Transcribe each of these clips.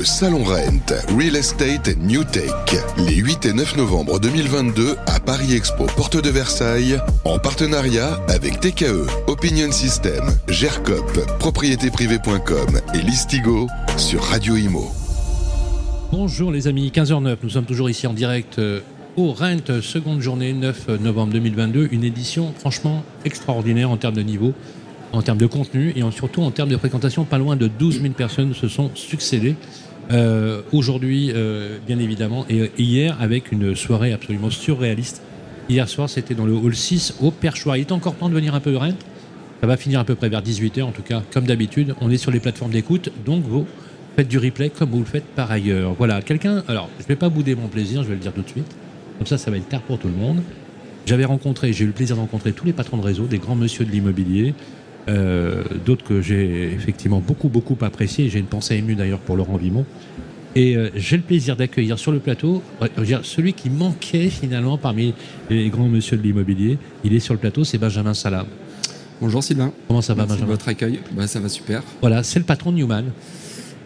Le Salon Rent, Real Estate New Tech, les 8 et 9 novembre 2022 à Paris Expo, porte de Versailles, en partenariat avec TKE, Opinion System, GERCOP, propriétéprivée.com et Listigo sur Radio Imo. Bonjour les amis, 15h09, nous sommes toujours ici en direct euh, au Rent, seconde journée, 9 novembre 2022, une édition franchement extraordinaire en termes de niveau, en termes de contenu et en- surtout en termes de fréquentation. Pas loin de 12 000 personnes se sont succédées. Euh, Aujourd'hui, euh, bien évidemment, et euh, hier avec une soirée absolument surréaliste. Hier soir, c'était dans le hall 6 au Perchoir. Il est encore temps de venir un peu Rent. Ça va finir à peu près vers 18h, en tout cas, comme d'habitude. On est sur les plateformes d'écoute, donc vous faites du replay comme vous le faites par ailleurs. Voilà, quelqu'un. Alors, je ne vais pas bouder mon plaisir, je vais le dire tout de suite. Comme ça, ça va être tard pour tout le monde. J'avais rencontré, j'ai eu le plaisir de rencontrer tous les patrons de réseau, des grands monsieur de l'immobilier, euh, d'autres que j'ai effectivement beaucoup, beaucoup appréciés. J'ai une pensée émue d'ailleurs pour Laurent Vimon. Et euh, j'ai le plaisir d'accueillir sur le plateau euh, celui qui manquait finalement parmi les grands monsieur de l'immobilier. Il est sur le plateau, c'est Benjamin Salam. Bonjour Sylvain. Comment ça va, Merci Benjamin votre accueil. Bah, ça va super. Voilà, c'est le patron de Newman.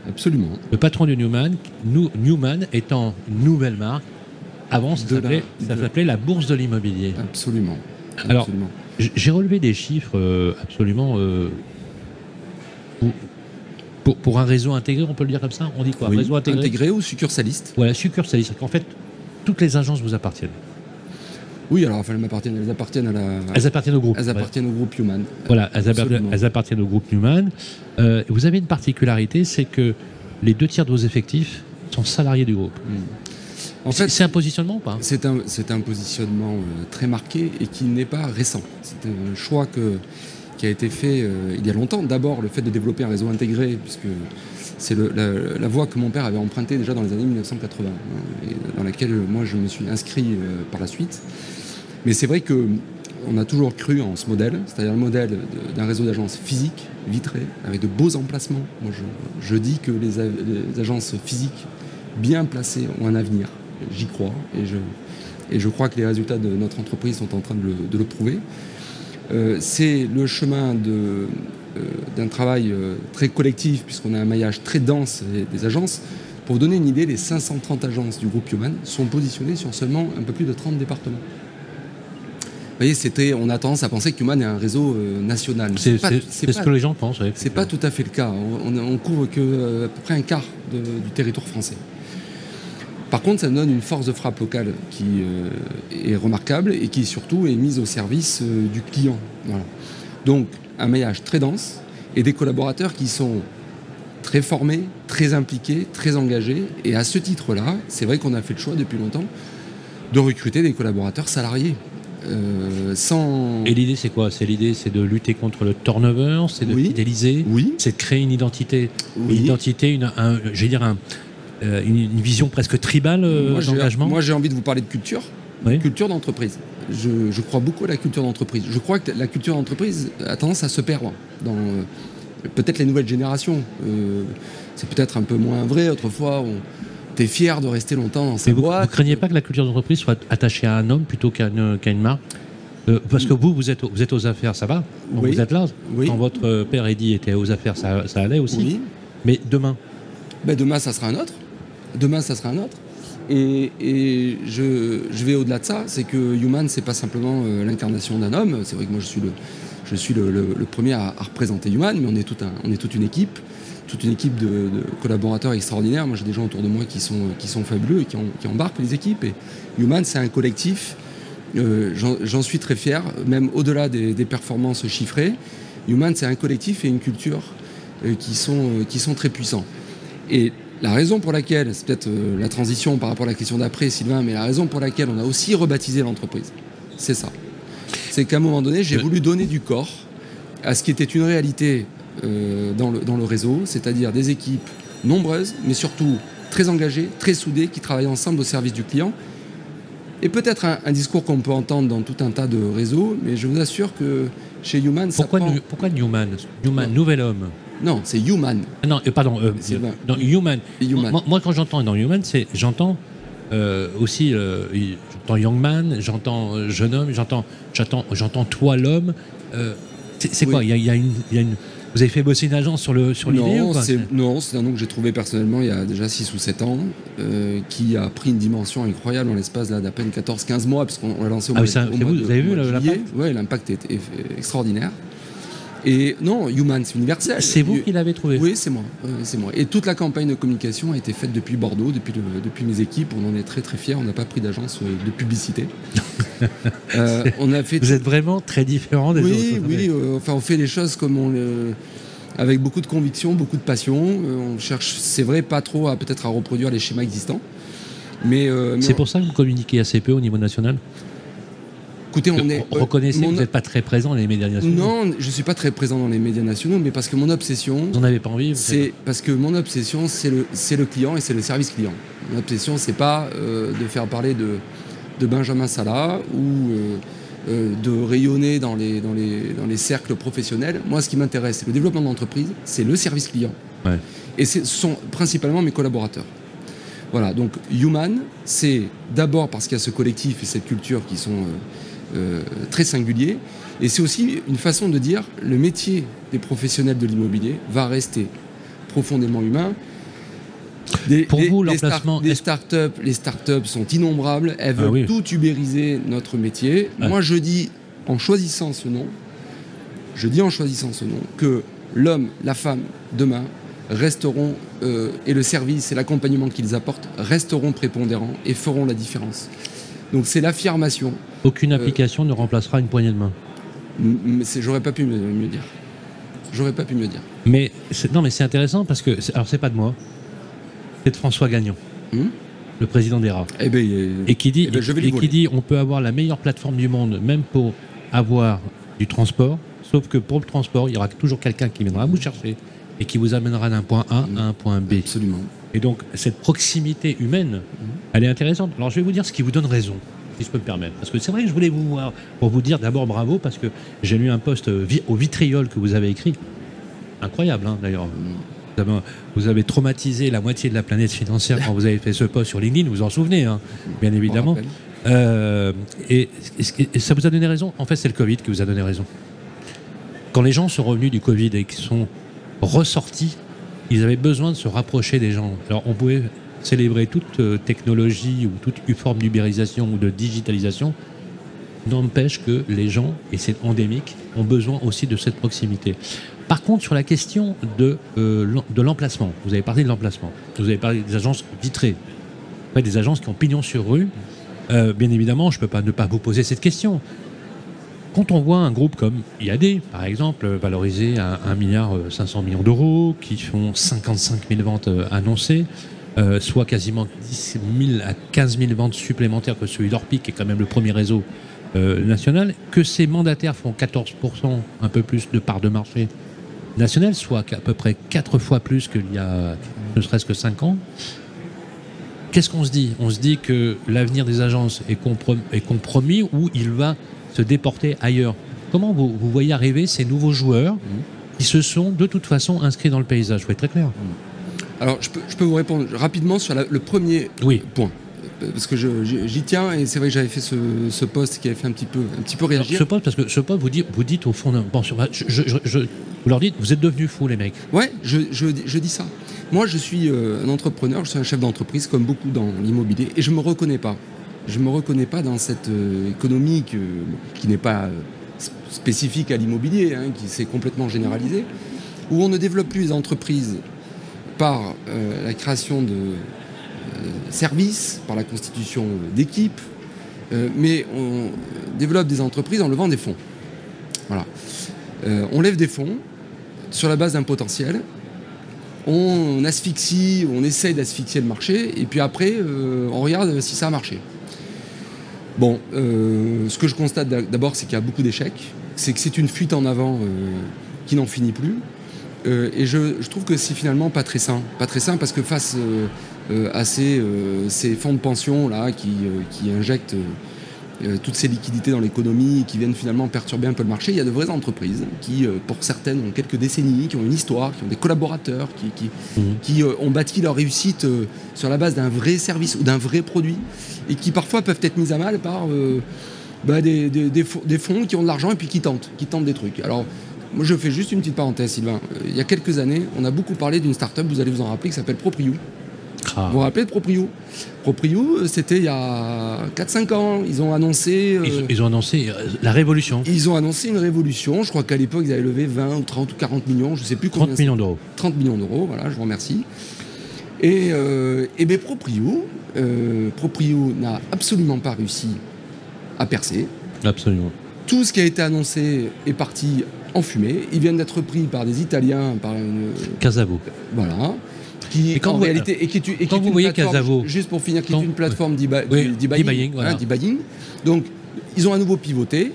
Absolument. Le patron de Newman, New- Newman étant une nouvelle marque, avant ça la- s'appelait ça de- s'appelait la bourse de l'immobilier. Absolument. Alors, Absolument. J- J'ai relevé des chiffres euh, absolument euh, pour, pour, pour un réseau intégré, on peut le dire comme ça? On dit quoi? Oui, Réseau intégré, intégré ou succursaliste? Voilà, succursaliste. C'est-à-dire qu'en fait, toutes les agences vous appartiennent. Oui, alors enfin, elles m'appartiennent. Elles appartiennent à la. Elles appartiennent au groupe. Elles appartiennent au groupe Human. Voilà, elles, appartiennent- elles appartiennent au groupe Newman. Euh, vous avez une particularité, c'est que les deux tiers de vos effectifs sont salariés du groupe. En C'est fait, c'est un positionnement ou pas? c'est un, positionnement euh, très marqué et qui n'est pas récent. C'est un choix que, qui a été fait euh, il y a longtemps. D'abord, le fait de développer un réseau intégré, puisque c'est la, la voie que mon père avait empruntée déjà dans les années 1980, hein, et dans laquelle euh, moi je me suis inscrit euh, par la suite. Mais c'est vrai que on a toujours cru en ce modèle, c'est-à-dire le modèle d'un réseau d'agences physiques, vitrées, avec de beaux emplacements. Moi, je, je dis que les agences physiques bien placées ont un avenir. J'y crois et je, et je crois que les résultats de notre entreprise sont en train de le, de le prouver. Euh, c'est le chemin euh, d'un travail euh, très collectif, puisqu'on a un maillage très dense des, des agences. Pour vous donner une idée, les 530 agences du groupe Human sont positionnées sur seulement un peu plus de 30 départements. Vous voyez, c'était, on a tendance à penser que Human est un réseau national. C'est ce que les gens pensent. ouais, c'est pas tout à fait le cas. On, on couvre que à peu près un quart de- du territoire français. Par contre, ça donne une force de frappe locale qui euh, est remarquable et qui surtout est mise au service euh, du client. Voilà. Donc, un maillage très dense et des collaborateurs qui sont très formés, très impliqués, très engagés. Et à ce titre-là, c'est vrai qu'on a fait le choix depuis longtemps de recruter des collaborateurs salariés. Euh, sans... Et l'idée, c'est quoi? C'est l'idée, c'est de lutter contre le turnover, c'est de Oui. fidéliser, Oui, c'est de créer une identité, oui. une identité, une, un, je vais dire un, euh, une, une vision presque tribale euh, d'engagement. Moi, j'ai envie de vous parler de culture. Oui. Culture d'entreprise. Je, je crois beaucoup à la culture d'entreprise. Je crois que la culture d'entreprise a tendance à se perdre dans euh, peut-être les nouvelles générations. C'est peut-être un peu moins vrai. Autrefois, on était fier de rester longtemps dans sa Mais vous, boîte. vous craignez pas que la culture d'entreprise soit attachée à un homme plutôt qu'à une, marque Euh, Parce que vous, vous êtes, vous êtes aux affaires, ça va Donc Oui. Vous êtes là Oui. Quand votre père Eddy était aux affaires, ça, ça allait aussi Oui. Mais demain, Ben, demain, ça sera un autre. Demain, ça sera un autre. Et, je, vais au-delà de ça, c'est que Human, c'est pas simplement euh, l'incarnation d'un homme. C'est vrai que moi, je suis le, premier à, représenter Human, mais on est, tout toute une équipe, toute une équipe de, collaborateurs extraordinaires. Moi, j'ai des gens autour de moi qui sont, qui fabuleux et qui, en- qui embarquent les équipes. Et Human, c'est un collectif. Euh, J'en suis très fier, même au-delà des, performances chiffrées. Human, c'est un collectif et une culture euh, qui, sont, qui sont très puissants. Et la raison pour laquelle, c'est peut-être euh, la transition par rapport à la question d'après, Sylvain, mais la raison pour laquelle on a aussi rebaptisé l'entreprise, c'est ça. C'est qu'à un moment donné, j'ai voulu donner du corps à ce qui était une réalité euh, dans, le, dans le réseau, c'est-à-dire des équipes nombreuses, mais surtout très engagées, très soudées, qui travaillent ensemble au service du client. Et peut-être un, un discours qu'on peut entendre dans tout un tas de réseaux, mais je vous assure que chez Human, ça pourquoi, prend- New- pourquoi Newman? Newman, nouvel homme Non, c'est Human. Ah Non, euh, pardon, euh, Human. Human. Moi, moi, quand j'entends dans Human, c'est j'entends euh, aussi euh, j'entends Young Man, j'entends jeune homme, j'entends j'entends j'entends toi l'homme. C'est Oui. quoi? Il y a, y une, il y a une- Vous avez fait bosser une agence sur l'idée sur non, ou quoi? c'est, non, c'est un nom que j'ai trouvé personnellement il y a déjà 6 ou 7 ans, qui a pris une dimension incroyable en l'espace d'à peine 14-15 mois, puisqu'on l'a lancé au Ah mois, oui, ça, au mois vous, de- vous avez vu le- l'impact? Ouais, l'impact est, est- est extraordinaire. Et non, Human, c'est universel. C'est vous qui l'avez trouvé Oui, c'est moi. Oui, c'est moi. Et toute la campagne de communication a été faite depuis Bordeaux, depuis, le- depuis mes équipes. On en est très très fiers. On n'a pas pris d'agence euh, de publicité. Euh, on a fait Vous êtes vraiment très différent des oui, autres. oui. euh, enfin, on fait les choses comme on le- avec beaucoup de conviction, beaucoup de passion. Euh, on cherche, c'est vrai, pas trop à peut-être à reproduire les schémas existants. Mais, euh, mais C'est on- pour ça que vous communiquez assez peu au niveau national? Écoutez, on est. Re- Reconnaissez mon- que vous n'êtes pas très présent dans les médias nationaux. Non, je suis pas très présent dans les médias nationaux, mais parce que mon obsession, Vous n'en avez pas envie c'est parce que mon obsession, c'est le, c'est le client et c'est le service client. Mon obsession, c'est pas euh, de faire parler de, de Benjamin Salah ou euh, euh, de rayonner dans les, dans, les, dans les cercles professionnels. Moi, ce qui m'intéresse, c'est le développement de l'entreprise, c'est le service client. Ouais. Et ce sont principalement mes collaborateurs. Voilà, donc Human, c'est d'abord parce qu'il y a ce collectif et cette culture qui sont euh, euh, très singuliers, et c'est aussi une façon de dire le métier des professionnels de l'immobilier va rester profondément humain. Des, Pour vous, l'emplacement, est-ce- startups, les startups sont innombrables, elles Ah veulent oui. tout ubériser notre métier. Moi, je dis, en choisissant ce nom, je dis en choisissant ce nom que l'homme, la femme, demain, resteront, euh, et le service et l'accompagnement qu'ils apportent resteront prépondérants et feront la différence. Donc c'est l'affirmation. Aucune euh, application ne remplacera une poignée de main. J'aurais pas pu mieux, dire. J'aurais pas pu mieux dire. Mais c'est- non, mais c'est intéressant parce que alors c'est pas de moi, c'est de François Gagnon, Hmm le président d'ERA, Eh ben, et qui dit eh ben, je vais lui et qui dit on peut avoir la meilleure plateforme du monde, même pour avoir du transport, sauf que pour le transport, il y aura toujours quelqu'un qui viendra vous chercher et qui vous amènera d'un point A à un point B. absolument. Et donc, cette proximité humaine, elle est intéressante. Alors, je vais vous dire ce qui vous donne raison, si je peux me permettre. Parce que c'est vrai que je voulais vous voir pour vous dire d'abord bravo, parce que j'ai lu un post euh, au vitriol que vous avez écrit. Incroyable, hein, d'ailleurs. Vous avez, vous avez traumatisé la moitié de la planète financière quand vous avez fait ce post sur LinkedIn, vous vous en souvenez, hein, bien évidemment. Euh, et, et- et ça vous a donné raison? En fait, c'est le Covid qui vous a donné raison. Quand les gens sont revenus du Covid et qui sont ressortis, ils avaient besoin de se rapprocher des gens. Alors, on pouvait célébrer toute euh, technologie ou toute forme d'ubérisation ou de digitalisation. N'empêche que les gens, et c'est endémique, ont besoin aussi de cette proximité. Par contre, sur la question de, euh, de l'emplacement, vous avez parlé de l'emplacement, vous avez parlé des agences vitrées, des agences qui ont pignon sur rue. Euh, bien évidemment, je ne peux pas ne pas vous poser cette question. Quand on voit un groupe comme IAD, par exemple, valorisé à 1 milliard euh, 500 millions d'euros, qui font 55 000 ventes euh, annoncées, euh, soit quasiment 10 000 à 15 000 ventes supplémentaires que celui d'Orpic, qui est quand même le premier réseau national, que ces mandataires font 14%, un peu plus de part de marché national, soit à peu près 4 fois plus qu'il y a ne serait-ce que 5 ans. Qu'est-ce qu'on se dit? On se dit que l'avenir des agences est compromis ou il va se déporter ailleurs. Comment vous, vous voyez arriver ces nouveaux joueurs qui se sont de toute façon inscrits dans le paysage? Vais être très clair. Alors, je peux, je peux vous répondre rapidement sur la- le premier Oui. point. Parce que j'y tiens et c'est vrai que j'avais fait ce, ce post qui avait fait un petit peu, un petit peu Alors, réagir. ce poste, parce que ce poste, vous dites, vous dites au fond d'un. Bon, sur- je- je- je- je- vous leur dites, vous êtes devenus fous, les mecs. Ouais, je, je, je dis ça. Moi, je suis euh, un entrepreneur, je suis un chef d'entreprise, comme beaucoup dans l'immobilier, et je me reconnais pas. Je me reconnais pas dans cette euh, économie qui n'est pas euh, spécifique à l'immobilier, hein, qui s'est complètement généralisée, où on ne développe plus les entreprises par euh, la création de services, par la constitution d'équipes, mais on développe des entreprises en levant des fonds. Voilà. On lève des fonds sur la base d'un potentiel. On asphyxie, on essaye d'asphyxier le marché, et puis après, on regarde si ça a marché. Bon, euh, ce que je constate d'a- d'abord, c'est qu'il y a beaucoup d'échecs, c'est que c'est une fuite en avant euh, qui n'en finit plus. Euh, et je, trouve que c'est finalement pas très sain. Pas très sain parce que face à ces, fonds de pension là, qui injectent euh, toutes ces liquidités dans l'économie qui viennent finalement perturber un peu le marché, il y a de vraies entreprises qui, euh, pour certaines, ont quelques décennies, qui ont une histoire, qui ont des collaborateurs, qui, qui, Mhm. qui, euh, ont bâti leur réussite sur la base d'un vrai service ou d'un vrai produit et qui parfois peuvent être mises à mal par bah, des, des- des fo- des fonds qui ont de l'argent et puis qui tentent, qui tentent des trucs. Alors, Moi, je fais juste une petite parenthèse, Sylvain. Il y a quelques années, on a beaucoup parlé d'une start-up, vous allez vous en rappeler, qui s'appelle Proprio. Ah. Vous vous rappelez de Proprio? Proprio, euh, c'était il y a 4-5 ans. Ils ont annoncé. euh, Ils, ils ont annoncé euh, la révolution. ils ont annoncé une révolution. Je crois qu'à l'époque, ils avaient levé 20 ou 30 ou 40 millions, je ne sais plus combien. 30 millions d'euros. 30 millions d'euros, voilà, je vous remercie. Et, euh, et bien Proprio, euh, Proprio n'a absolument pas réussi à percer. Absolument. Tout ce qui a été annoncé est parti en fumée. Ils viennent d'être pris par des Italiens, par une, Casavo. voilà, qui quand en vous- réalité et qui est, et quand vous voyez Casavo, juste pour finir, qui quand- est une plateforme Oui, d'e-buying, voilà. hein. Donc, ils ont à nouveau pivoté.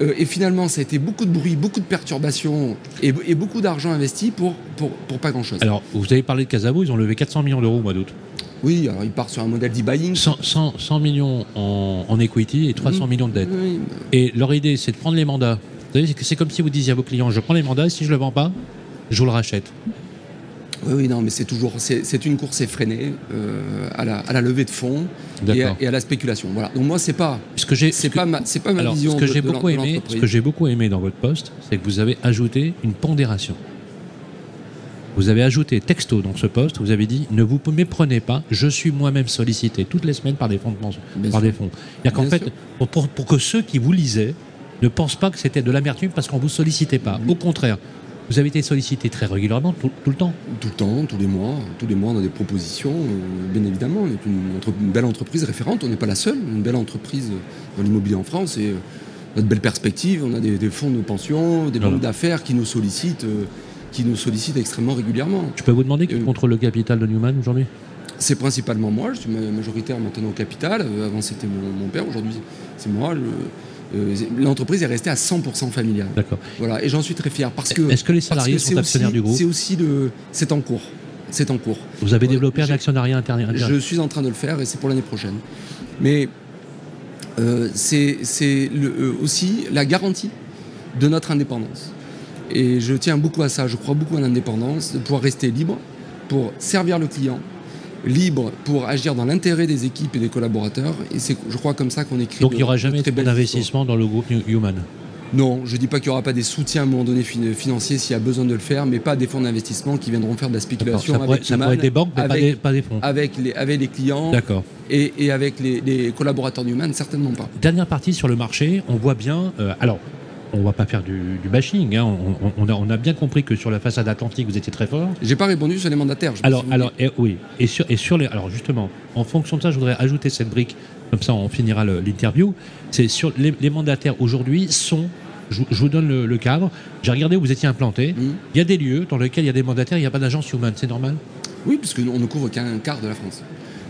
euh, et finalement, ça a été beaucoup de bruit, beaucoup de perturbations et, et beaucoup d'argent investi pour, pour, pour pas grand-chose. Alors, vous avez parlé de Casavo, ils ont levé 400 millions d'euros au mois d'août. Oui, alors ils partent sur un modèle d'e-buying. 100, 100 100 millions en, en equity et 300 millions de dettes. Oui, Et leur idée, c'est de prendre les mandats. Vous savez, c'est comme si vous disiez à vos clients, je prends les mandats, si je ne le vends pas, je vous le rachète. Oui, oui, non, mais c'est toujours, c'est c'est une course effrénée euh, à, la, à la levée de fonds et à, D'accord. et à la spéculation. Voilà. Donc moi, c'est pas, Ce que j'ai, c'est pas ma, c'est pas ma alors, vision ce que j'ai beaucoup aimé, ce que j'ai beaucoup aimé dans votre poste, c'est que vous avez ajouté une pondération. Vous avez ajouté texto dans ce poste, vous avez dit ne vous méprenez pas, je suis moi-même sollicité toutes les semaines par des fonds de pension, par sûr. des fonds. C'est-à-dire qu'en fait, pour, pour- pour que ceux qui vous lisaient ne pensent pas que c'était de l'amertume parce qu'on vous sollicitait pas. Au contraire, vous avez été sollicité très régulièrement, tout, tout le temps. Tout le temps, tous les mois, tous les mois, on a des propositions. euh, bien évidemment, on est une, entre- une belle entreprise référente. On n'est pas la seule. Une belle entreprise dans l'immobilier en France et euh, notre belle perspective. On a des, des fonds de pension, des banques d'affaires qui nous sollicitent, euh, qui nous sollicitent extrêmement régulièrement. Je peux vous demander qui Euh, contrôle le capital de Newman aujourd'hui? C'est principalement moi. Je suis ma- majoritaire maintenant au capital. Avant, c'était mon, mon père. Aujourd'hui, c'est moi. Le- euh, L'entreprise est restée à 100% familiale. D'accord. Voilà, et j'en suis très fier parce que. Est-ce que les salariés que sont actionnaires aussi- du groupe C'est aussi le. C'est en cours. C'est en cours. Vous avez Ouais, développé un actionnariat interne. Je suis en train de le faire et c'est pour l'année prochaine. Mais euh, c'est euh, aussi la garantie de notre indépendance. Et je tiens beaucoup à ça. Je crois beaucoup à l'indépendance, de pouvoir rester libre pour servir le client, libre pour agir dans l'intérêt des équipes et des collaborateurs. Et c'est, je crois, comme ça qu'on écrit. Donc il n'y aura jamais d'investissement dans le groupe Human? Non, je dis pas qu'il n'y aura pas des soutiens à un moment donné fin- financiers s'il y a besoin de le faire, mais pas des fonds d'investissement qui viendront faire de la spéculation Ça pourrait, avec ça Human, pourrait être des banques, mais pas avec, des, pas des fonds. avec les, avec les clients D'accord. et, et avec les, les collaborateurs d'Human, certainement pas. Dernière partie sur le marché, on voit bien. euh, alors, on va pas faire du, du bashing. hein, on, a, on a bien compris que sur la façade atlantique, vous étiez très fort. J'ai pas répondu sur les mandataires. je Alors, alors eh, oui. Et sur, et sur les. Alors, justement, en fonction de ça, je voudrais ajouter cette brique. Comme ça, on finira l'interview. C'est sur les, les mandataires aujourd'hui sont. Je, je vous donne le, le cadre. J'ai regardé où vous étiez implanté. Il y a des lieux dans lesquels il y a des mandataires, il n'y a pas d'agence human. C'est normal? Oui, parce qu'on ne couvre qu'un quart de la France.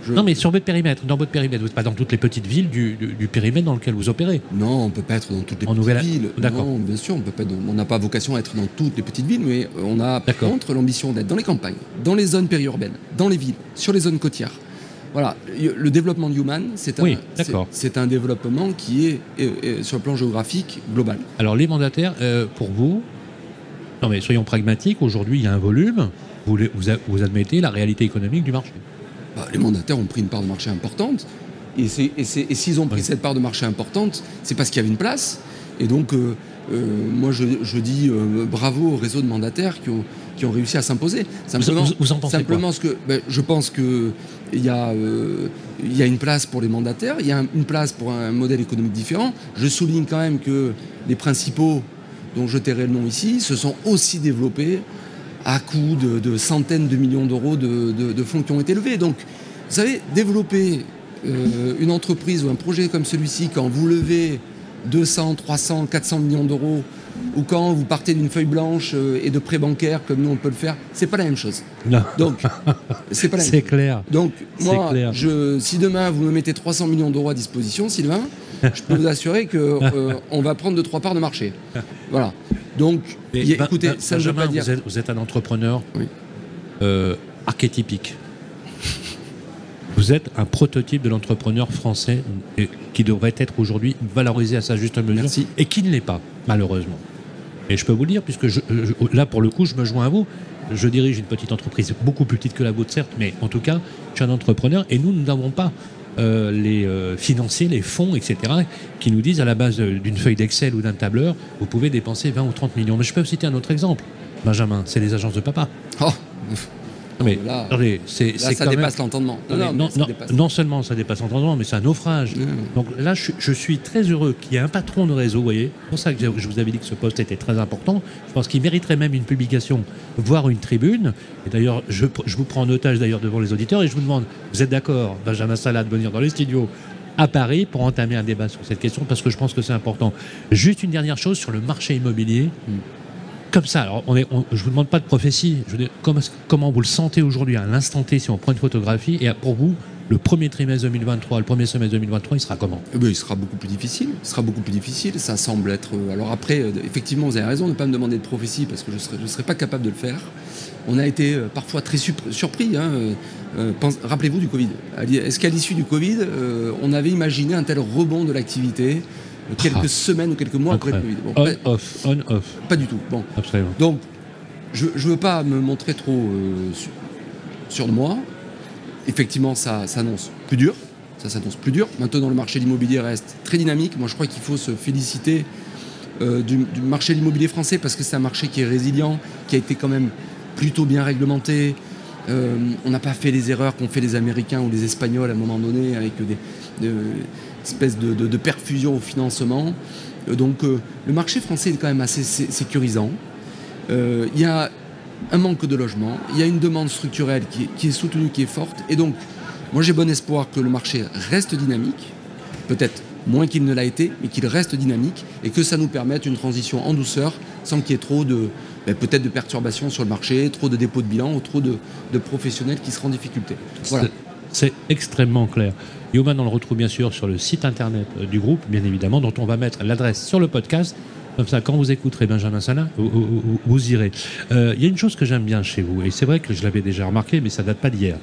Je- Non, mais sur votre périmètre, dans votre périmètre, vous n'êtes pas dans toutes les petites villes du, du- du périmètre dans lequel vous opérez. Non, on peut pas être dans toutes les En petites Nouvelle- villes. D'accord. Bien sûr, on peut pas. être dans- On n'a pas vocation à être dans toutes les petites villes, mais on a par contre l'ambition d'être dans les campagnes, dans les zones périurbaines, dans les villes, sur les zones côtières. Voilà, le développement de Human, c'est un, Oui, c'est- un développement qui est, sur le plan géographique global. Alors, les mandataires, euh, pour vous, non mais soyons pragmatiques, aujourd'hui il y a un volume, vous admettez la réalité économique du marché. Bah, les mandataires ont pris une part de marché importante. Et, s'ils ont pris cette part de marché importante, c'est parce qu'il y avait une place. Et donc, euh, euh, moi, je, je dis euh, bravo au réseau de mandataires qui ont, qui ont réussi à s'imposer. Simplement, vous- vous en pensez simplement ce que, ben, je pense que il y, a, il y a une place pour les mandataires, il y a un- une place pour un modèle économique différent. Je souligne quand même que les principaux, dont je tairai le nom ici, se sont aussi développés à coût de, centaines de millions d'euros de, de- de fonds qui ont été levés. Donc, vous savez, développer euh, une entreprise ou un projet comme celui-ci, quand vous levez 200, 300, 400 millions d'euros, ou quand vous partez d'une feuille blanche euh, et de prêts bancaires comme nous on peut le faire, c'est pas la même chose. Non, Donc, c'est pas la même c'est clair. donc, moi, clair. je, si demain vous me mettez 300 millions d'euros à disposition, Sylvain, je peux vous assurer qu'on va prendre 2-3 parts de marché. Voilà. Donc, Mais y a- Ben- écoutez, Ben- ça ne veut pas dire. vous, êtes, vous êtes un entrepreneur Oui. euh, archétypique. Vous êtes un prototype de l'entrepreneur français et- qui devrait être aujourd'hui valorisé à sa juste mesure Merci. et qui ne l'est pas, malheureusement. Et je peux vous le dire, puisque je- je- là, pour le coup, je me joins à vous. Je dirige une petite entreprise beaucoup plus petite que la vôtre, certes, mais en tout cas, je suis un entrepreneur et nous, nous n'avons pas euh, les euh, financiers, les fonds, etc., qui nous disent à la base d'une feuille d'Excel ou d'un tableur, vous pouvez dépenser 20 ou 30 millions. Mais je peux citer un autre exemple, Benjamin, c'est les agences de papa. Oh, mais là, attendez, c'est, là, c'est ça dépasse même- l'entendement. non, Non, non, non, mais ça non, dépasse. non seulement ça dépasse l'entendement, mais c'est un naufrage. Mmh. Donc là, je, je suis très heureux qu'il y ait un patron de réseau, vous voyez. C'est pour ça que je vous avais dit que ce poste était très important. Je pense qu'il mériterait même une publication, voire une tribune. Et d'ailleurs, je, je vous prends en otage d'ailleurs devant les auditeurs et je vous demande, vous êtes d'accord, Benjamin Salah, de venir dans les studios à Paris pour entamer un débat sur cette question? Parce que je pense que c'est important. Juste une dernière chose sur le marché immobilier. Mmh. Comme ça, alors on est, on- je vous demande pas de prophétie. Je veux dire, comment, vous le sentez aujourd'hui à l'instant T si on prend une photographie et pour vous, le premier trimestre 2023, le premier semestre 2023, il sera comment? Eh ben, il sera beaucoup plus difficile. Beaucoup plus difficile. Ça semble être. euh, Alors après, euh, effectivement, vous avez raison de ne pas me demander de prophétie parce que je ne serais, pas capable de le faire. On a été euh, parfois très surpris. hein, Rappelez-vous du Covid. Est-ce qu'à l'issue du Covid, on avait imaginé un tel rebond de l'activité? Quelques Ah. semaines ou quelques mois après le. Covid Bon, On, pas, off, on, off, pas du tout. Bon. absolument. Donc, je ne veux pas me montrer trop euh, sur, moi. Effectivement, ça s'annonce plus dur. Ça s'annonce plus dur. Maintenant, le marché de l'immobilier reste très dynamique. Moi, je crois qu'il faut se féliciter euh, du, du marché de l'immobilier français parce que c'est un marché qui est résilient, qui a été quand même plutôt bien réglementé. Euh, on n'a pas fait les erreurs qu'ont fait les Américains ou les Espagnols à un moment donné avec des, des espèces de, perfusion au financement. Euh, donc, euh, le marché français est quand même assez sé- sécurisant. Euh, il y a un manque de logement, il y a une demande structurelle qui est, qui est soutenue, qui est forte. Et donc, moi j'ai bon espoir que le marché reste dynamique, peut-être moins qu'il ne l'a été, mais qu'il reste dynamique et que ça nous permette une transition en douceur sans qu'il y ait trop de, ben, peut-être de perturbations sur le marché, trop de dépôts de bilan ou trop de, de professionnels qui seront en difficulté. Voilà. C'est extrêmement clair. Human, on le retrouve bien sûr sur le site internet euh, du groupe, bien évidemment, dont on va mettre l'adresse sur le podcast. Comme ça, quand vous écouterez Benjamin Salah, vous, irez. Euh, Il y a une chose que j'aime bien chez vous, et c'est vrai que je l'avais déjà remarqué, mais ça date pas d'hier.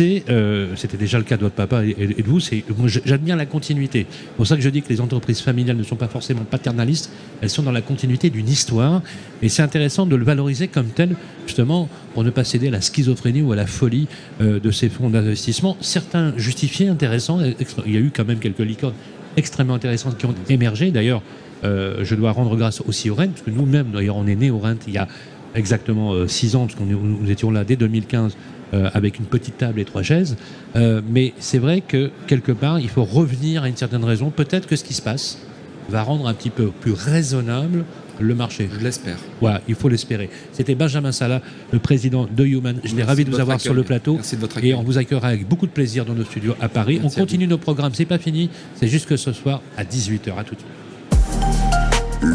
Euh, c'était déjà le cas de votre papa et, de vous. C'est, moi, j'admire la continuité. C'est pour ça que je dis que les entreprises familiales ne sont pas forcément paternalistes. Elles sont dans la continuité d'une histoire, et c'est intéressant de le valoriser comme tel, justement, pour ne pas céder à la schizophrénie ou à la folie euh, de ces fonds d'investissement. Certains justifiés, intéressants. Il y a eu quand même quelques licornes extrêmement intéressantes qui ont émergé. D'ailleurs, je dois rendre grâce aussi au RENT, parce que nous-mêmes, d'ailleurs, on est né au RENT il y a exactement euh, six ans, parce qu'on nous étions là dès 2015 euh, avec une petite table et trois chaises. Euh, mais c'est vrai que quelque part, il faut revenir à une certaine raison. Peut-être que ce qui se passe va rendre un petit peu plus raisonnable le marché. Je l'espère. Voilà, il faut l'espérer. C'était Benjamin Salah, le président de Human. Je suis ravi de vous avoir sur le plateau. Merci de votre accueil. Et on vous accueillera avec beaucoup de plaisir dans nos studios à Paris. Merci on continue nos programmes. C'est pas fini. C'est juste que ce soir à 18h. À tout de suite.